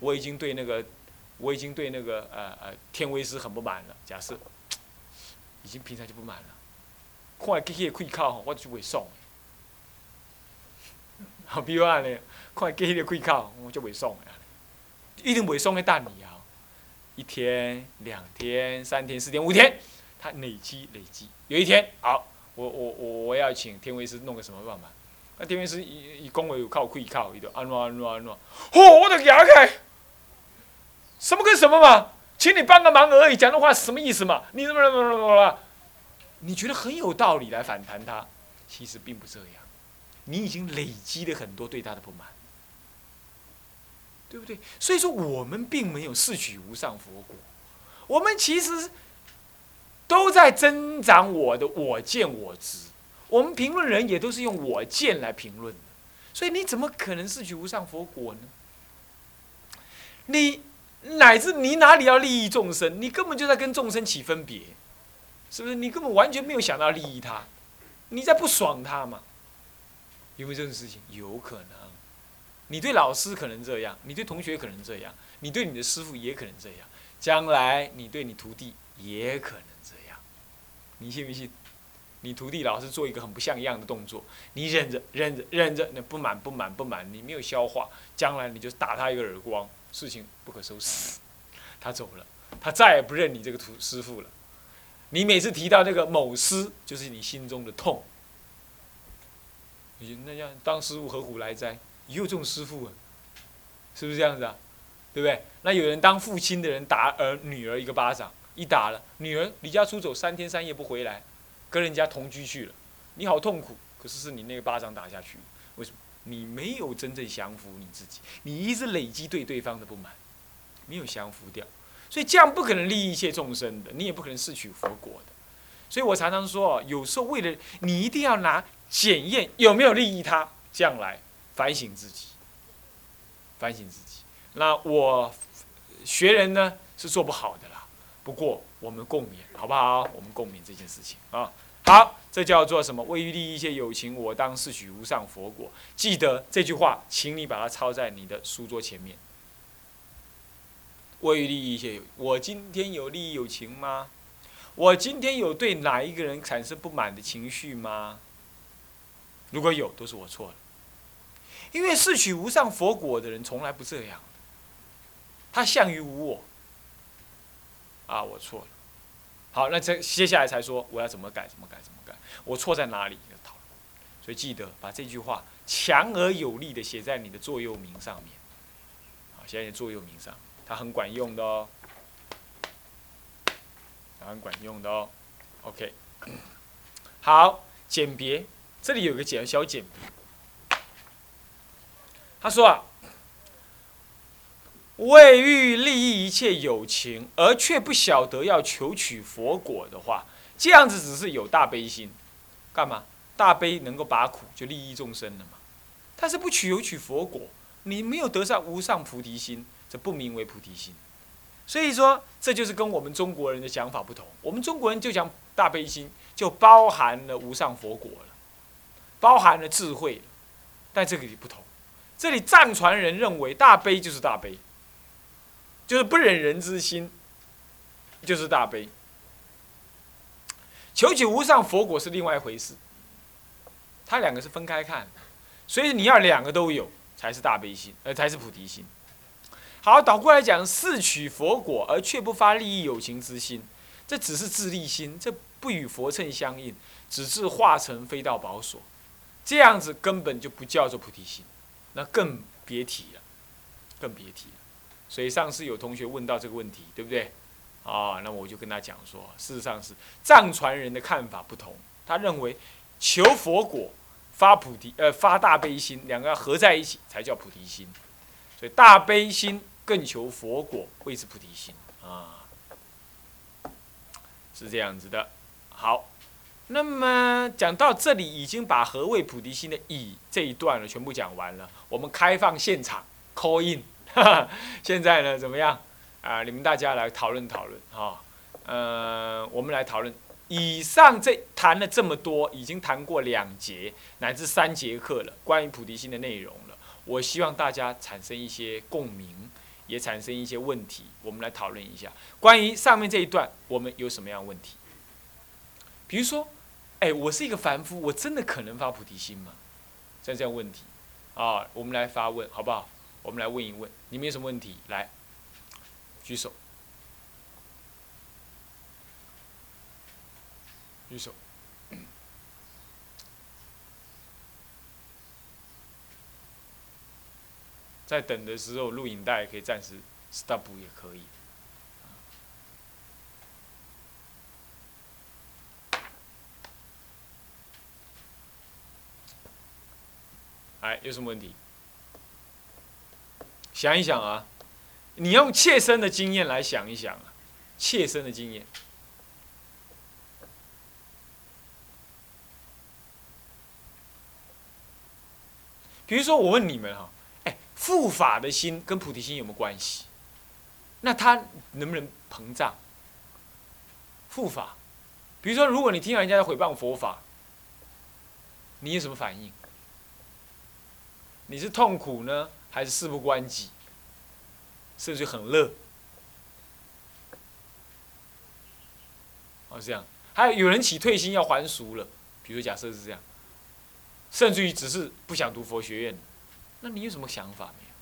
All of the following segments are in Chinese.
我已经对那个，我已经对那个呃呃天威师很不满了。假设，已经平常就不满了，看机器的开口，我就袂爽。好，比如安尼，看机器的开口，我就袂爽的。一定袂爽的等你啊！一天、两天、三天、四天、五天，它累积累积。有一天，好，我我我我要请天威师弄个什么办法？那天威师一一讲话有靠开口，伊就安怎安怎安怎，嚯，我就牙开，什么跟什么嘛？请你帮个忙而已，讲的话是什么意思嘛？你怎么怎么怎么了？你觉得很有道理来反弹他，其实并不这样。你已经累积了很多对他的不满，对不对？所以说，我们并没有四取无上佛果，我们其实都在增长我的我见我执。我们评论人也都是用我见来评论的，所以你怎么可能四取无上佛果呢？你乃至你哪里要利益众生？你根本就在跟众生起分别，是不是？你根本完全没有想到利益他，你在不爽他嘛？有没有这种事情？有可能。你对老师可能这样，你对同学可能这样，你对你的师傅也可能这样，将来你对你徒弟也可能这样，你信不信？你徒弟老是做一个很不像样的动作，你忍着忍着忍着，那不满不满不满，你没有消化，将来你就打他一个耳光，事情不可收拾，他走了，他再也不认你这个徒师傅了。你每次提到那个某师，就是你心中的痛。你那样当师傅何苦来哉？也有这种师傅啊，是不是这样子啊？对不对？那有人当父亲的人打儿女儿一个巴掌，一打了，女儿离家出走三天三夜不回来，跟人家同居去了，你好痛苦。可是是你那个巴掌打下去，你没有真正降服你自己，你一直累积对对方的不满，没有降服掉，所以这样不可能利益一切众生的，你也不可能摄取佛果的。所以我常常说，有时候为了你一定要拿检验有没有利益他，这样来反省自己，反省自己。那我学人呢是做不好的啦，不过我们共勉，好不好？我们共勉这件事情啊。好，这叫做什么？为于利益一切有情，我当视取无上佛果。记得这句话，请你把它抄在你的书桌前面。为于利益一切有，我今天有利益有情吗？我今天有对哪一个人产生不满的情绪吗？如果有，都是我错了。因为视取无上佛果的人从来不这样，他向于无我。啊，我错了。好，那这接下来才说我要怎么改，怎么改，怎么改？我错在哪里？讨论。所以记得把这句话强而有力的写在你的座右铭上面。好，写在你的座右铭上，它很管用的哦，它很管用的哦。OK，好，简别，这里有个简小简别。他说啊。为欲利益一切有情，而却不晓得要求取佛果的话，这样子只是有大悲心，干嘛？大悲能够拔苦，就利益众生了嘛。但是不取有取佛果，你没有得上无上菩提心，这不名为菩提心。所以说，这就是跟我们中国人的想法不同。我们中国人就讲大悲心，就包含了无上佛果了，包含了智慧但这个也不同，这里藏传人认为大悲就是大悲。就是不忍人之心，就是大悲。求取无上佛果是另外一回事，它两个是分开看，所以你要两个都有，才是大悲心，呃，才是菩提心。好，倒过来讲，四取佛果而却不发利益有情之心，这只是自利心，这不与佛乘相应，只是化成非道宝所，这样子根本就不叫做菩提心，那更别提了，更别提。所以上次有同学问到这个问题，对不对？啊，那我就跟他讲说，事实上是藏传人的看法不同，他认为求佛果、发菩提呃发大悲心，两个合在一起才叫菩提心。所以大悲心更求佛果，谓之菩提心啊，是这样子的。好，那么讲到这里，已经把何谓菩提心的以这一段了全部讲完了。我们开放现场 call in。现在呢，怎么样？啊，你们大家来讨论讨论哈。呃，我们来讨论。以上这谈了这么多，已经谈过两节乃至三节课了，关于菩提心的内容了。我希望大家产生一些共鸣，也产生一些问题，我们来讨论一下。关于上面这一段，我们有什么样问题？比如说，哎，我是一个凡夫，我真的可能发菩提心吗？像这样问题，啊，我们来发问，好不好？我们来问一问，你们有什么问题？来，举手，举手。在等的时候，录影带可以暂时 stop 也可以。哎，有什么问题？想一想啊，你用切身的经验来想一想啊，切身的经验。比如说，我问你们哈。哎护法的心跟菩提心有没有关系？那他能不能膨胀？护法，比如说，如果你听到人家在诽谤佛法，你有什么反应？你是痛苦呢，还是事不关己？甚至很乐？哦，这样。还有有人起退心要还俗了，比如假设是这样，甚至于只是不想读佛学院。那你有什么想法没有？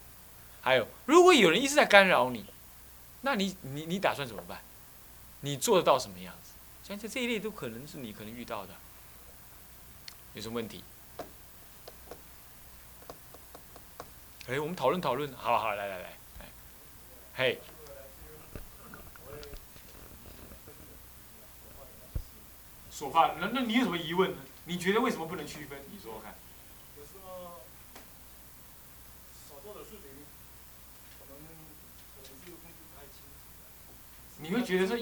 还有，如果有人一直在干扰你，那你你你打算怎么办？你做得到什么样子？像这这一类都可能是你可能遇到的，有什么问题？哎，我们讨论讨论，好好来来来，嘿。说话，那那你有什么疑问呢？你觉得为什么不能区分？你说说看。你会觉得说，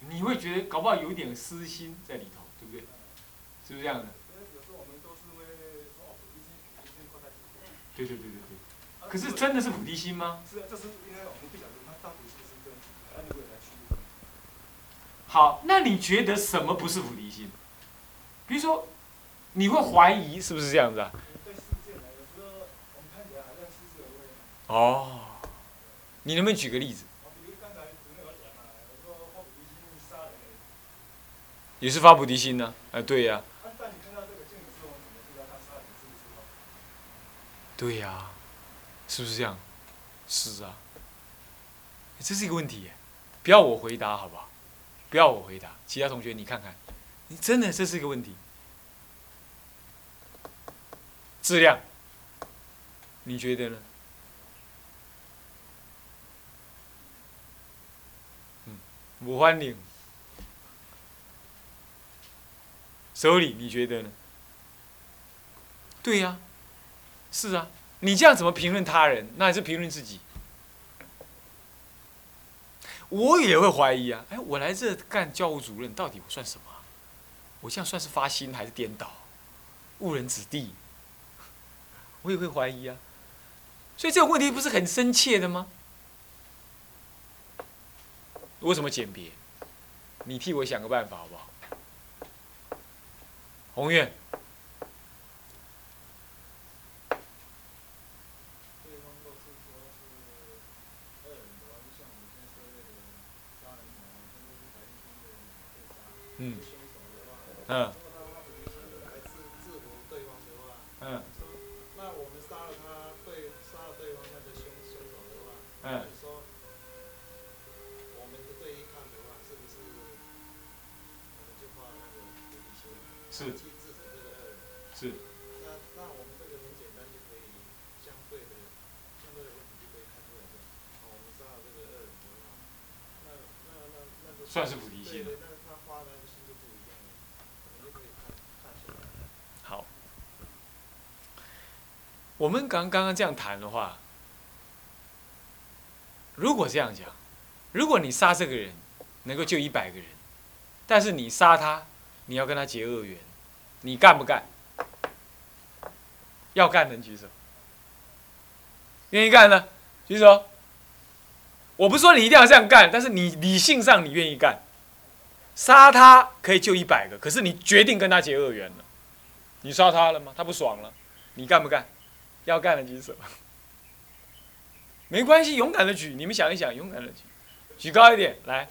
你会觉得搞不好有一点私心在里头，对不对？是不是这样的？对对对对对。可是真的是菩提心吗？是啊，这是因为我们不晓得它到底是不是真的，好，那你觉得什么不是菩提心？比如说，你会怀疑是不是这样子啊？哦，你能不能举个例子？也是发菩提心呢，哎，对呀。对呀，是不是这样？是啊。这是一个问题，不要我回答好不好？不要我回答，其他同学你看看，你真的这是一个问题。质量，你觉得呢？嗯，不欢迎。手里，你觉得呢？对呀，是啊，你这样怎么评论他人？那还是评论自己。我也会怀疑啊，哎，我来这干教务主任，到底我算什么？我这样算是发心还是颠倒？误人子弟？我也会怀疑啊。所以这个问题不是很深切的吗？为什么鉴别？你替我想个办法好不好？宏愿。算是菩提心。了。好。我们刚刚刚这样谈的话，如果这样讲，如果你杀这个人能够救一百个人，但是你杀他，你要跟他结恶缘，你干不干？要干能举手，愿意干的举手。我不说你一定要这样干，但是你理性上你愿意干。杀他可以救一百个，可是你决定跟他结恶缘了，你杀他了吗？他不爽了，你干不干？要干的举手。没关系，勇敢的举。你们想一想，勇敢的举，举高一点，来。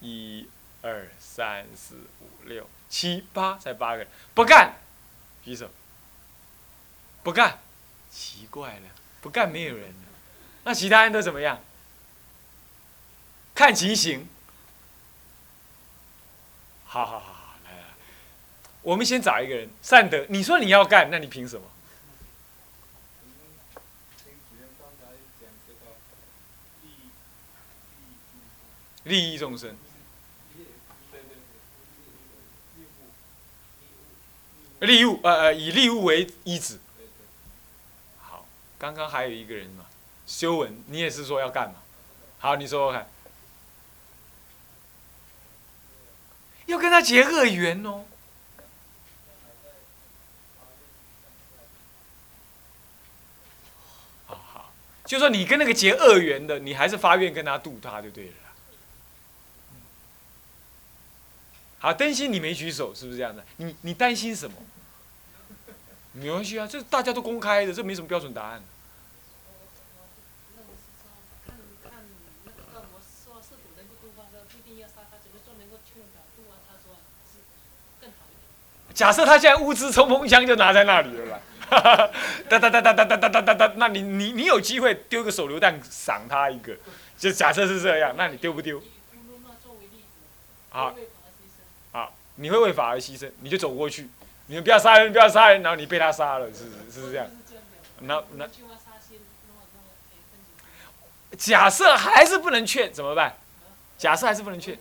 一、二、三、四、五、六、七、八，才八个人，不干，举手。不干，奇怪了，不干没有人了，那其他人都怎么样？看情形。好好好好，来来，我们先找一个人，善德，你说你要干，那你凭什么？利益众生。利物呃呃，以利物为依止。好，刚刚还有一个人嘛，修文，你也是说要干嘛？好，你说说看。要跟他结恶缘哦。好好，就说你跟那个结恶缘的，你还是发愿跟他度他就对了。好，担心你没举手，是不是这样的？你你担心什么？没关系啊，这大家都公开的，这没什么标准答案。假设他现在物资冲锋枪就拿在那里了吧？哒哒哒哒哒哒哒哒哒哒，那你你你有机会丢个手榴弹赏他一个，就假设是这样，那你丢不丢？好。你会为法而牺牲，你就走过去，你们不要杀人，不要杀人，然后你被他杀了，是是是这样。那那假设还是不能劝怎么办？假设还是不能劝，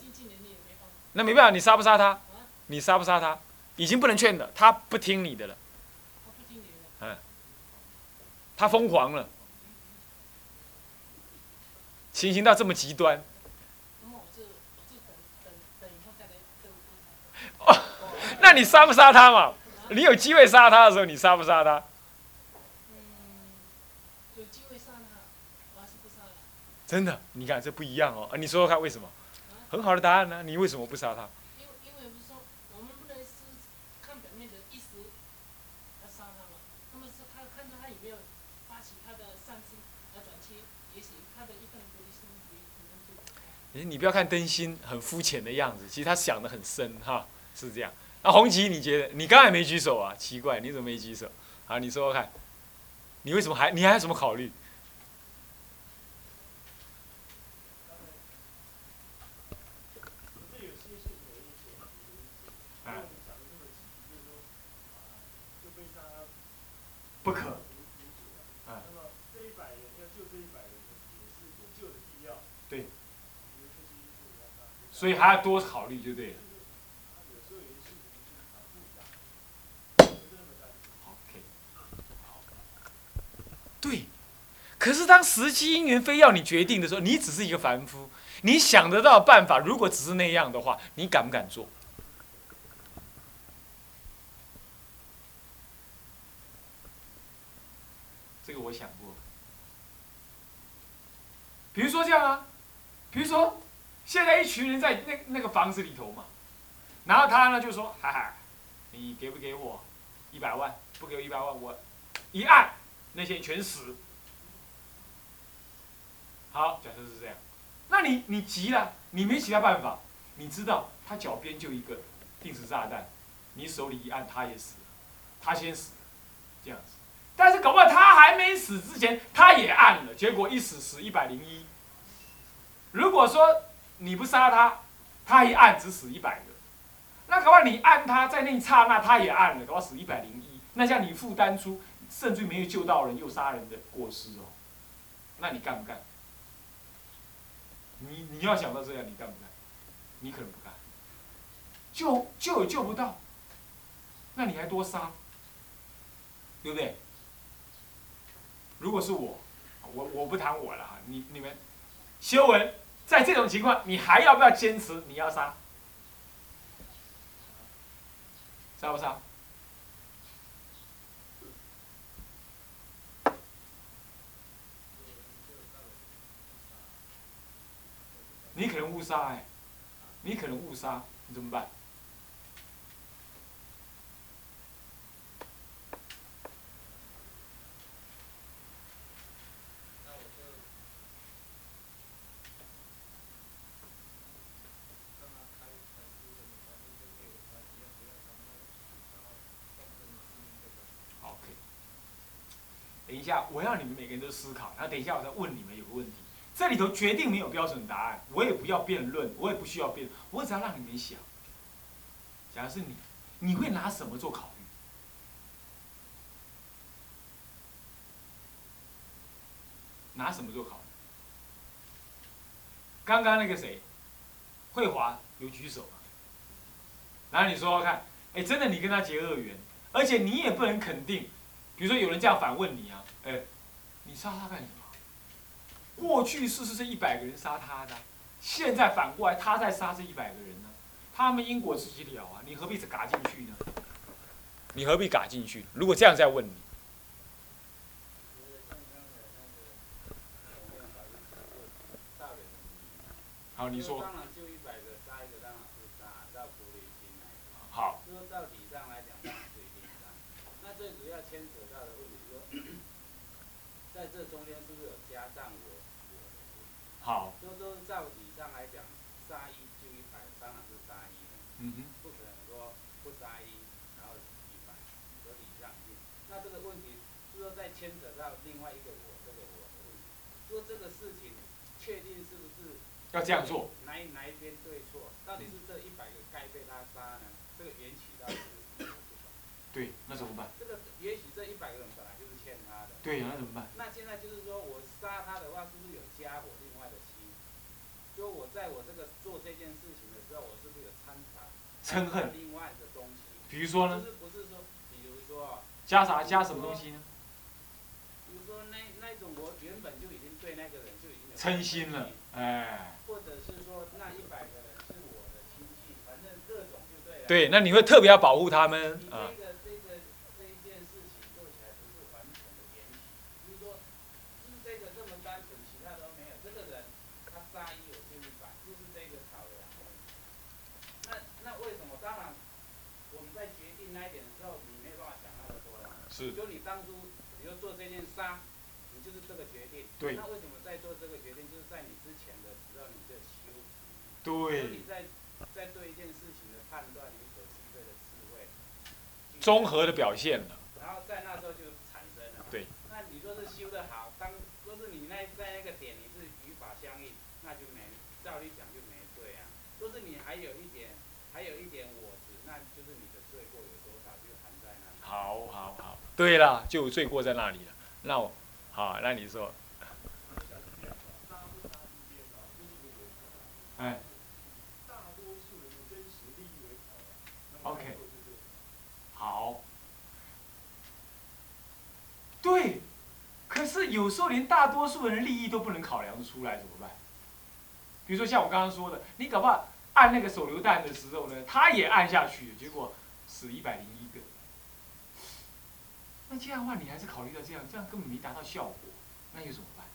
那没办法，你杀不杀他？你杀不杀他？已经不能劝了，他不听你的了。嗯，他疯狂了，情形到这么极端。哦那你杀不杀他嘛？你有机会杀他的时候，你杀不杀他？有机会杀他，我还是不杀真的，你看这不一样哦。啊，你说说看为什么？很好的答案呢，你为什么不杀他？因为因为不是说我们不能是看表面的意思来杀他嘛。那么是他看到他有没有发起他的善心来转切，也许他的一份菩提心也可能就。你不要看灯芯很肤浅的样子，其实他想的很深哈，是这样。那红旗，你觉得你刚才没举手啊？奇怪，你怎么没举手？好，你说说看，你为什么还你还有什么考虑？不可。啊对。所以还要多考虑，就对了。对，可是当时机因缘非要你决定的时候，你只是一个凡夫，你想得到办法，如果只是那样的话，你敢不敢做？这个我想过。比如说这样啊，比如说现在一群人在那那个房子里头嘛，然后他呢就说：“哈哈，你给不给我一百万？不给我一百万，我一按。”那些全死。好，假设是这样，那你你急了，你没其他办法，你知道他脚边就一个定时炸弹，你手里一按，他也死，他先死，这样子。但是搞不好他还没死之前，他也按了，结果一死死一百零一。如果说你不杀他，他一按只死一百个，那搞不好你按他在那一刹那他也按了，搞不好死一百零一，那像你负担出。甚至没有救到人又杀人的过失哦，那你干不干？你你要想到这样，你干不干？你可能不干。救救也救不到，那你还多杀，对不对？如果是我，我我不谈我了哈，你你们，修文，在这种情况，你还要不要坚持？你要杀？杀不杀？你可能误杀哎，你可能误杀，你怎么办？下我要你们每个人都思考，然后等一下我再问你们有个问题。这里头决定没有标准答案，我也不要辩论，我也不需要辩，我只要让你们想。假如是你，你会拿什么做考虑？拿什么做考虑？刚刚那个谁，慧华有举手吗然后你说说看，哎，真的你跟他结恶缘，而且你也不能肯定，比如说有人这样反问你啊，哎，你杀他干什么？过去是是这一百个人杀他的，现在反过来他在杀这一百个人呢，他们因果自己了啊，你何必嘎进去呢？你何必嘎进去？如果这样再问你，好，你说。好。在这中间是不是有加上我？好。就说照理上来讲，杀一就一百，当然是杀一嗯哼。不可能说不杀一，然后一百，合理上去。那这个问题，就说再牵扯到另外一个我，这个我的问题。说这个事情，确定是不是要这样做？哪哪一边对错？到底是这一百个该被他杀呢？这个缘起到底是？对，那怎么办？这个也许这一百个人本来就是欠他的。对，那怎么办？那现在就是说我杀他的话，是不是有加我另外的心？就我在我这个做这件事情的时候，我是不是有掺杂嗔恨另外的东西？比如说呢？不是不是说，比如说加啥加什么东西呢？比如说那那种我原本就已经对那个人就已经嗔心了，哎。或者是说那一百个人是我的亲戚，反正各种就对了。对，那你会特别要保护他们啊。是。就你当初，你就做这件杀，你就是这个决定。对。那为什么在做这个决定，就是在你之前的时候，你的修持。对。你在在对一件事情的判断，你所具备的智慧。综合的表现了。然后在那时候就产生了。对。那你说是修的好，当若是你那在那个点你是语法相应，那就没照理讲就没对啊。若是你还有一点，还有一点我执，那就是你的罪过有多少就含在那里。好好好。对了，就有罪过在那里了。那我，好，那你说。哎。OK。好。对。可是有时候连大多数人的利益都不能考量出来，怎么办？比如说像我刚刚说的，你搞不好按那个手榴弹的时候呢，他也按下去，结果死一百零。那这样的话，你还是考虑到这样，这样根本没达到效果，那又怎么办？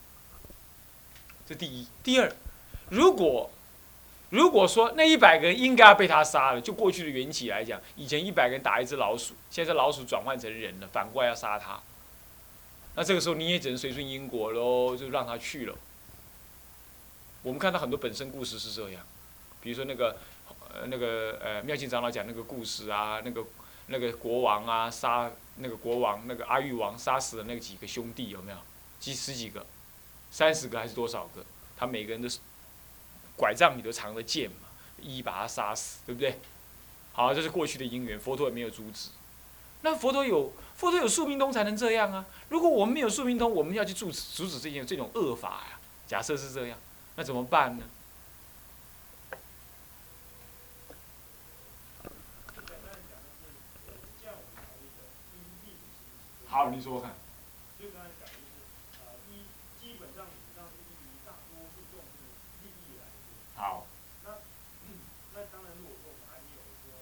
这第一，第二，如果如果说那一百个人应该要被他杀了，就过去的缘起来讲，以前一百个人打一只老鼠，现在老鼠转换成人了，反过来要杀他，那这个时候你也只能随顺因果喽，就让他去了。我们看到很多本身故事是这样，比如说那个呃那个呃妙静长老讲那个故事啊，那个那个国王啊杀。那个国王，那个阿育王杀死了那几个兄弟，有没有？几十几个，三十个还是多少个？他每个人都是拐杖里都藏着剑嘛，一一把他杀死，对不对？好，这是过去的因缘，佛陀也没有阻止。那佛陀有佛陀有宿命通才能这样啊！如果我们没有宿命通，我们要去阻止阻止这件这种恶法呀。假设是这样，那怎么办呢？好，你说说看。就刚才讲的是，呃，一基本上以上是以大多数重视利益来说。好。那 那当然，如果说我们还没有说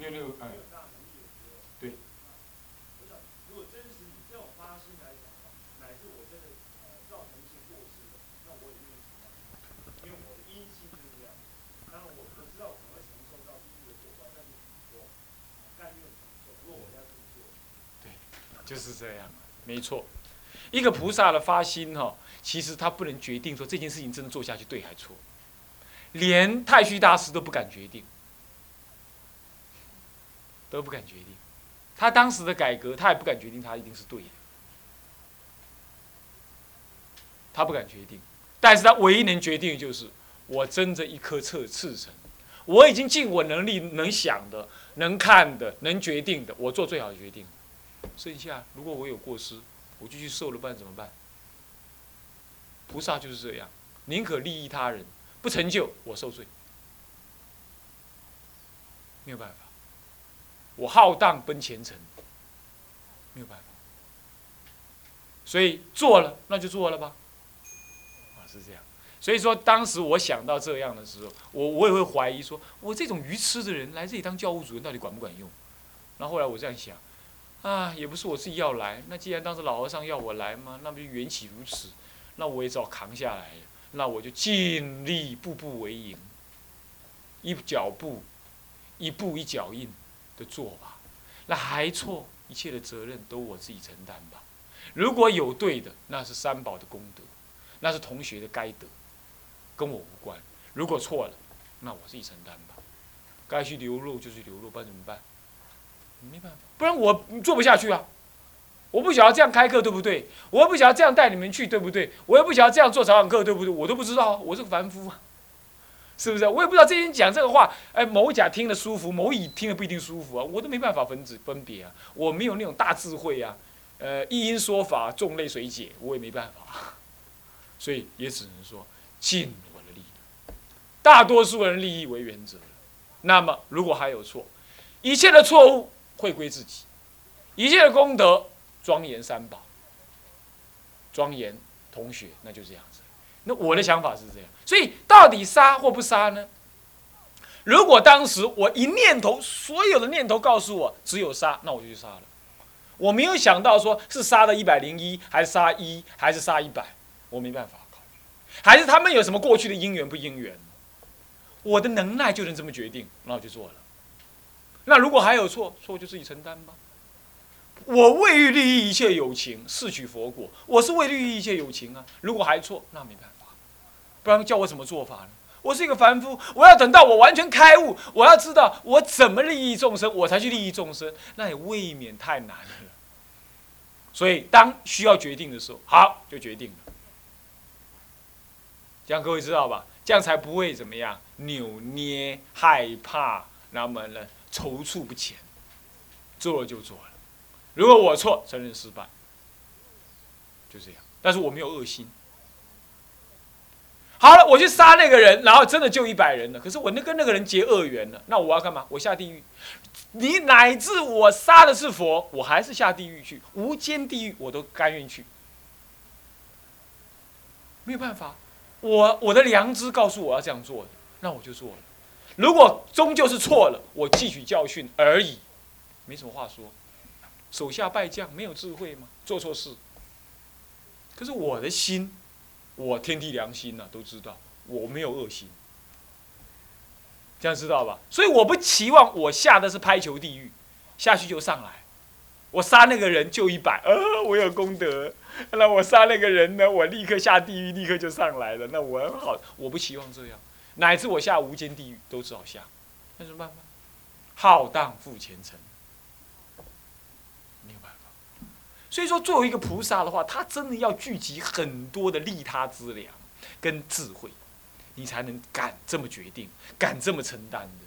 没有那个没有大能力的时候。对。我想，如果真实以这种发心来讲的话，乃至我真的呃造成一些过失的，那我也愿意承担，因为我的阴心就是这样。当然，我我知道我可能会承受到地狱的果报，但是我甘愿承受。如果我要这么做。就是这样，没错。一个菩萨的发心哈，其实他不能决定说这件事情真的做下去对还错，连太虚大师都不敢决定，都不敢决定。他当时的改革，他也不敢决定他一定是对的。他不敢决定，但是他唯一能决定的就是我睁着一颗赤赤诚，我已经尽我能力能想的、能看的、能决定的，我做最好的决定。剩下如果我有过失，我就去受了，不然怎么办？菩萨就是这样，宁可利益他人，不成就我受罪，没有办法。我浩荡奔前程，没有办法。所以做了，那就做了吧。啊，是这样。所以说，当时我想到这样的时候，我我也会怀疑说，我这种愚痴的人来这里当教务主任，到底管不管用？然后后来我这样想，啊，也不是我自己要来。那既然当时老和尚要我来嘛，那不就缘起如此，那我也只好扛下来了。那我就尽力步步为营，一脚步，一步一脚印的做吧。那还错，一切的责任都我自己承担吧。如果有对的，那是三宝的功德，那是同学的该得，跟我无关。如果错了，那我自己承担吧。该去流露就去流露，不然怎么办？没办法，不然我做不下去啊！我不想要这样开课，对不对？我也不想要这样带你们去，对不对？我也不想要这样做早晚课，对不对？我都不知道，我是个凡夫啊，是不是？我也不知道这些人讲这个话，哎，某甲听了舒服，某乙听了不一定舒服啊，我都没办法分子分别啊，我没有那种大智慧啊。呃，一因说法，众类随解，我也没办法，所以也只能说尽我的力，大多数人利益为原则。那么，如果还有错，一切的错误会归自己，一切的功德庄严三宝，庄严同学，那就这样子。那我的想法是这样，所以到底杀或不杀呢？如果当时我一念头，所有的念头告诉我只有杀，那我就去杀了。我没有想到说是杀了一百零一，还是杀一，还是杀一百，我没办法考虑，还是他们有什么过去的因缘不因缘？我的能耐就能这么决定，那我就做了。那如果还有错，错就自己承担吧。我为利益一切有情，是取佛果，我是为利益一切有情啊。如果还错，那没办法，不然叫我怎么做法呢？我是一个凡夫，我要等到我完全开悟，我要知道我怎么利益众生，我才去利益众生，那也未免太难了。所以，当需要决定的时候，好就决定了。这样各位知道吧？这样才不会怎么样扭捏、害怕，那么呢踌躇不前。做了就做了，如果我错，承认失败，就这样。但是我没有恶心。好了，我去杀那个人，然后真的救一百人了。可是我那跟那个人结恶缘了，那我要干嘛？我下地狱。你乃至我杀的是佛，我还是下地狱去，无间地狱我都甘愿去。没有办法，我我的良知告诉我要这样做的，那我就做了。如果终究是错了，我汲取教训而已，没什么话说。手下败将没有智慧吗？做错事。可是我的心。我天地良心呐，都知道我没有恶心，这样知道吧？所以我不期望我下的是拍球地狱，下去就上来。我杀那个人就一百，呃，我有功德。那我杀那个人呢？我立刻下地狱，立刻就上来了。那我很好，我不期望这样，乃至我下无间地狱都只好下，那怎么办？浩荡赴前程。没有办法所以说，作为一个菩萨的话，他真的要聚集很多的利他之良跟智慧，你才能敢这么决定，敢这么承担的。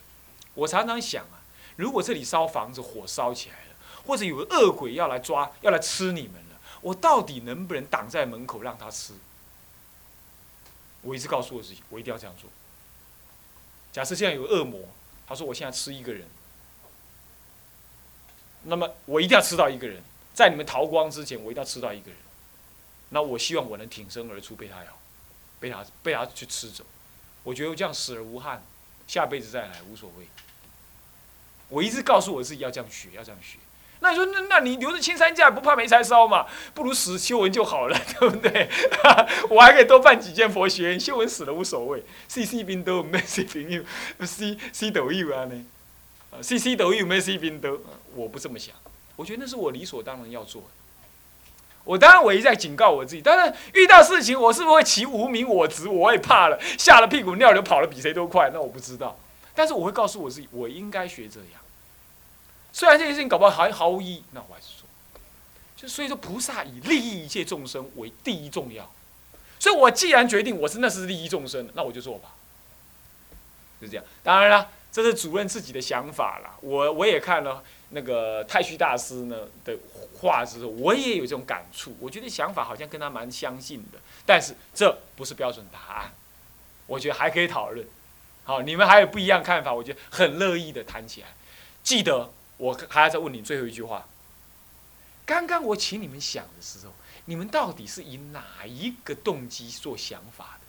我常常想啊，如果这里烧房子，火烧起来了，或者有个恶鬼要来抓，要来吃你们了，我到底能不能挡在门口让他吃？我一直告诉我自己，我一定要这样做。假设现在有恶魔，他说我现在吃一个人，那么我一定要吃到一个人。在你们逃光之前，我一定要吃到一个人。那我希望我能挺身而出，被他咬，被他被他去吃走。我觉得这样死而无憾，下辈子再来无所谓。我一直告诉我自己要这样学，要这样学。那你说，那那你留着青山在不怕没柴烧嘛？不如死修文就好了，对不对？我还可以多办几件佛学，修文死了无所谓。C C 兵都没 C 朋友，C C 都有啊呢。C C 都有没 C 兵都，我不这么想。我觉得那是我理所当然要做的。我当然我一再警告我自己，当然遇到事情我是不是会起无名我执，我也怕了，吓了屁股尿流跑了比谁都快，那我不知道。但是我会告诉我自己，我应该学这样。虽然这件事情搞不好还毫无意义，那我还是做。就所以说，菩萨以利益一切众生为第一重要。所以我既然决定我是那是利益众生，那我就做吧。就这样。当然了，这是主任自己的想法啦。我我也看了那个太虚大师呢的话之后，我也有这种感触。我觉得想法好像跟他蛮相信的，但是这不是标准答案。我觉得还可以讨论。好，你们还有不一样看法，我觉得很乐意的谈起来。记得我还要再问你最后一句话。刚刚我请你们想的时候，你们到底是以哪一个动机做想法的？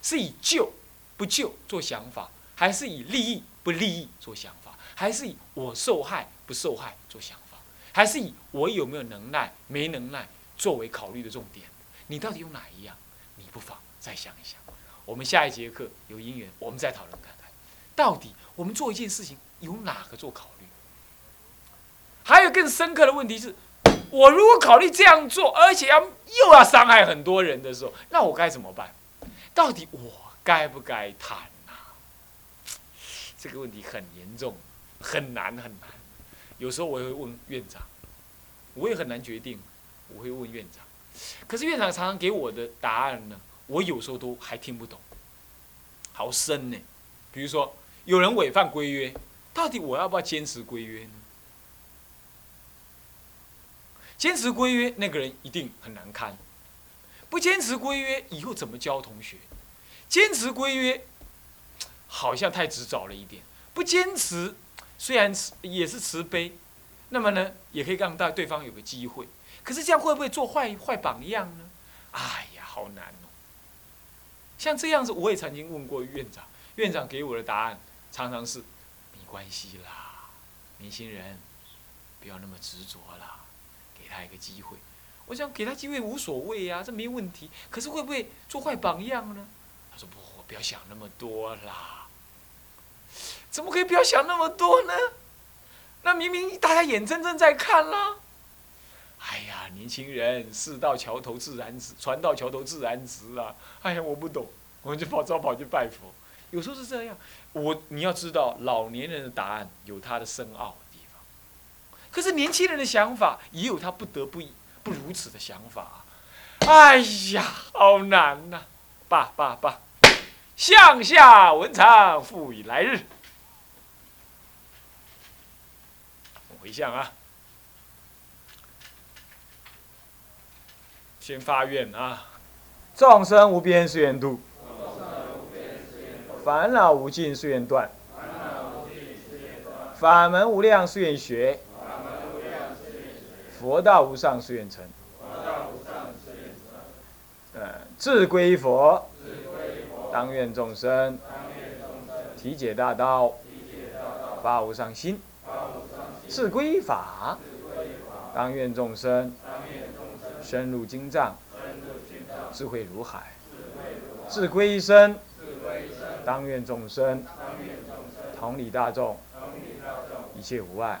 是以救不救做想法，还是以利益不利益做想法，还是以我受害不受害做想法，还是以我有没有能耐没能耐作为考虑的重点？你到底用哪一样？你不妨再想一想。我们下一节课有因缘，我们再讨论看看，到底我们做一件事情有哪个做考虑？更深刻的问题是。我如果考虑这样做，而且要又要伤害很多人的时候，那我该怎么办？到底我该不该谈呢？这个问题很严重，很难很难。有时候我会问院长，我也很难决定。我会问院长，可是院长常常给我的答案呢，我有时候都还听不懂，好深呢。比如说，有人违反规约，到底我要不要坚持规约呢？坚持规约，那个人一定很难堪；不坚持规约，以后怎么教同学？坚持规约，好像太执着了一点；不坚持，虽然也是慈悲，那么呢，也可以让大对方有个机会。可是这样会不会做坏坏榜样呢？哎呀，好难哦！像这样子，我也曾经问过院长，院长给我的答案常常是：没关系啦，年轻人，不要那么执着啦。给他一个机会，我想给他机会无所谓呀，这没问题。可是会不会做坏榜样呢？他说不，我不要想那么多啦。怎么可以不要想那么多呢？那明明大家眼睁睁在看啦。哎呀，年轻人，事到桥头自然直，船到桥头自然直啊。哎呀，我不懂，我就跑，早跑去拜佛。有时候是这样，我你要知道，老年人的答案有他的深奥。可是年轻人的想法也有他不得不不如此的想法，啊哎呀，好难呐！爸爸爸，向下文长复以来日。回向啊，先发愿啊，众生无边誓愿度，烦恼无尽誓愿断，法门无量誓愿学。佛道无上誓愿成，呃，自归佛，当愿众生，体解大道，发无上心，自归法，当愿众生，深入经藏，智慧如海，自归身，当愿众生，同理大众，一切无碍。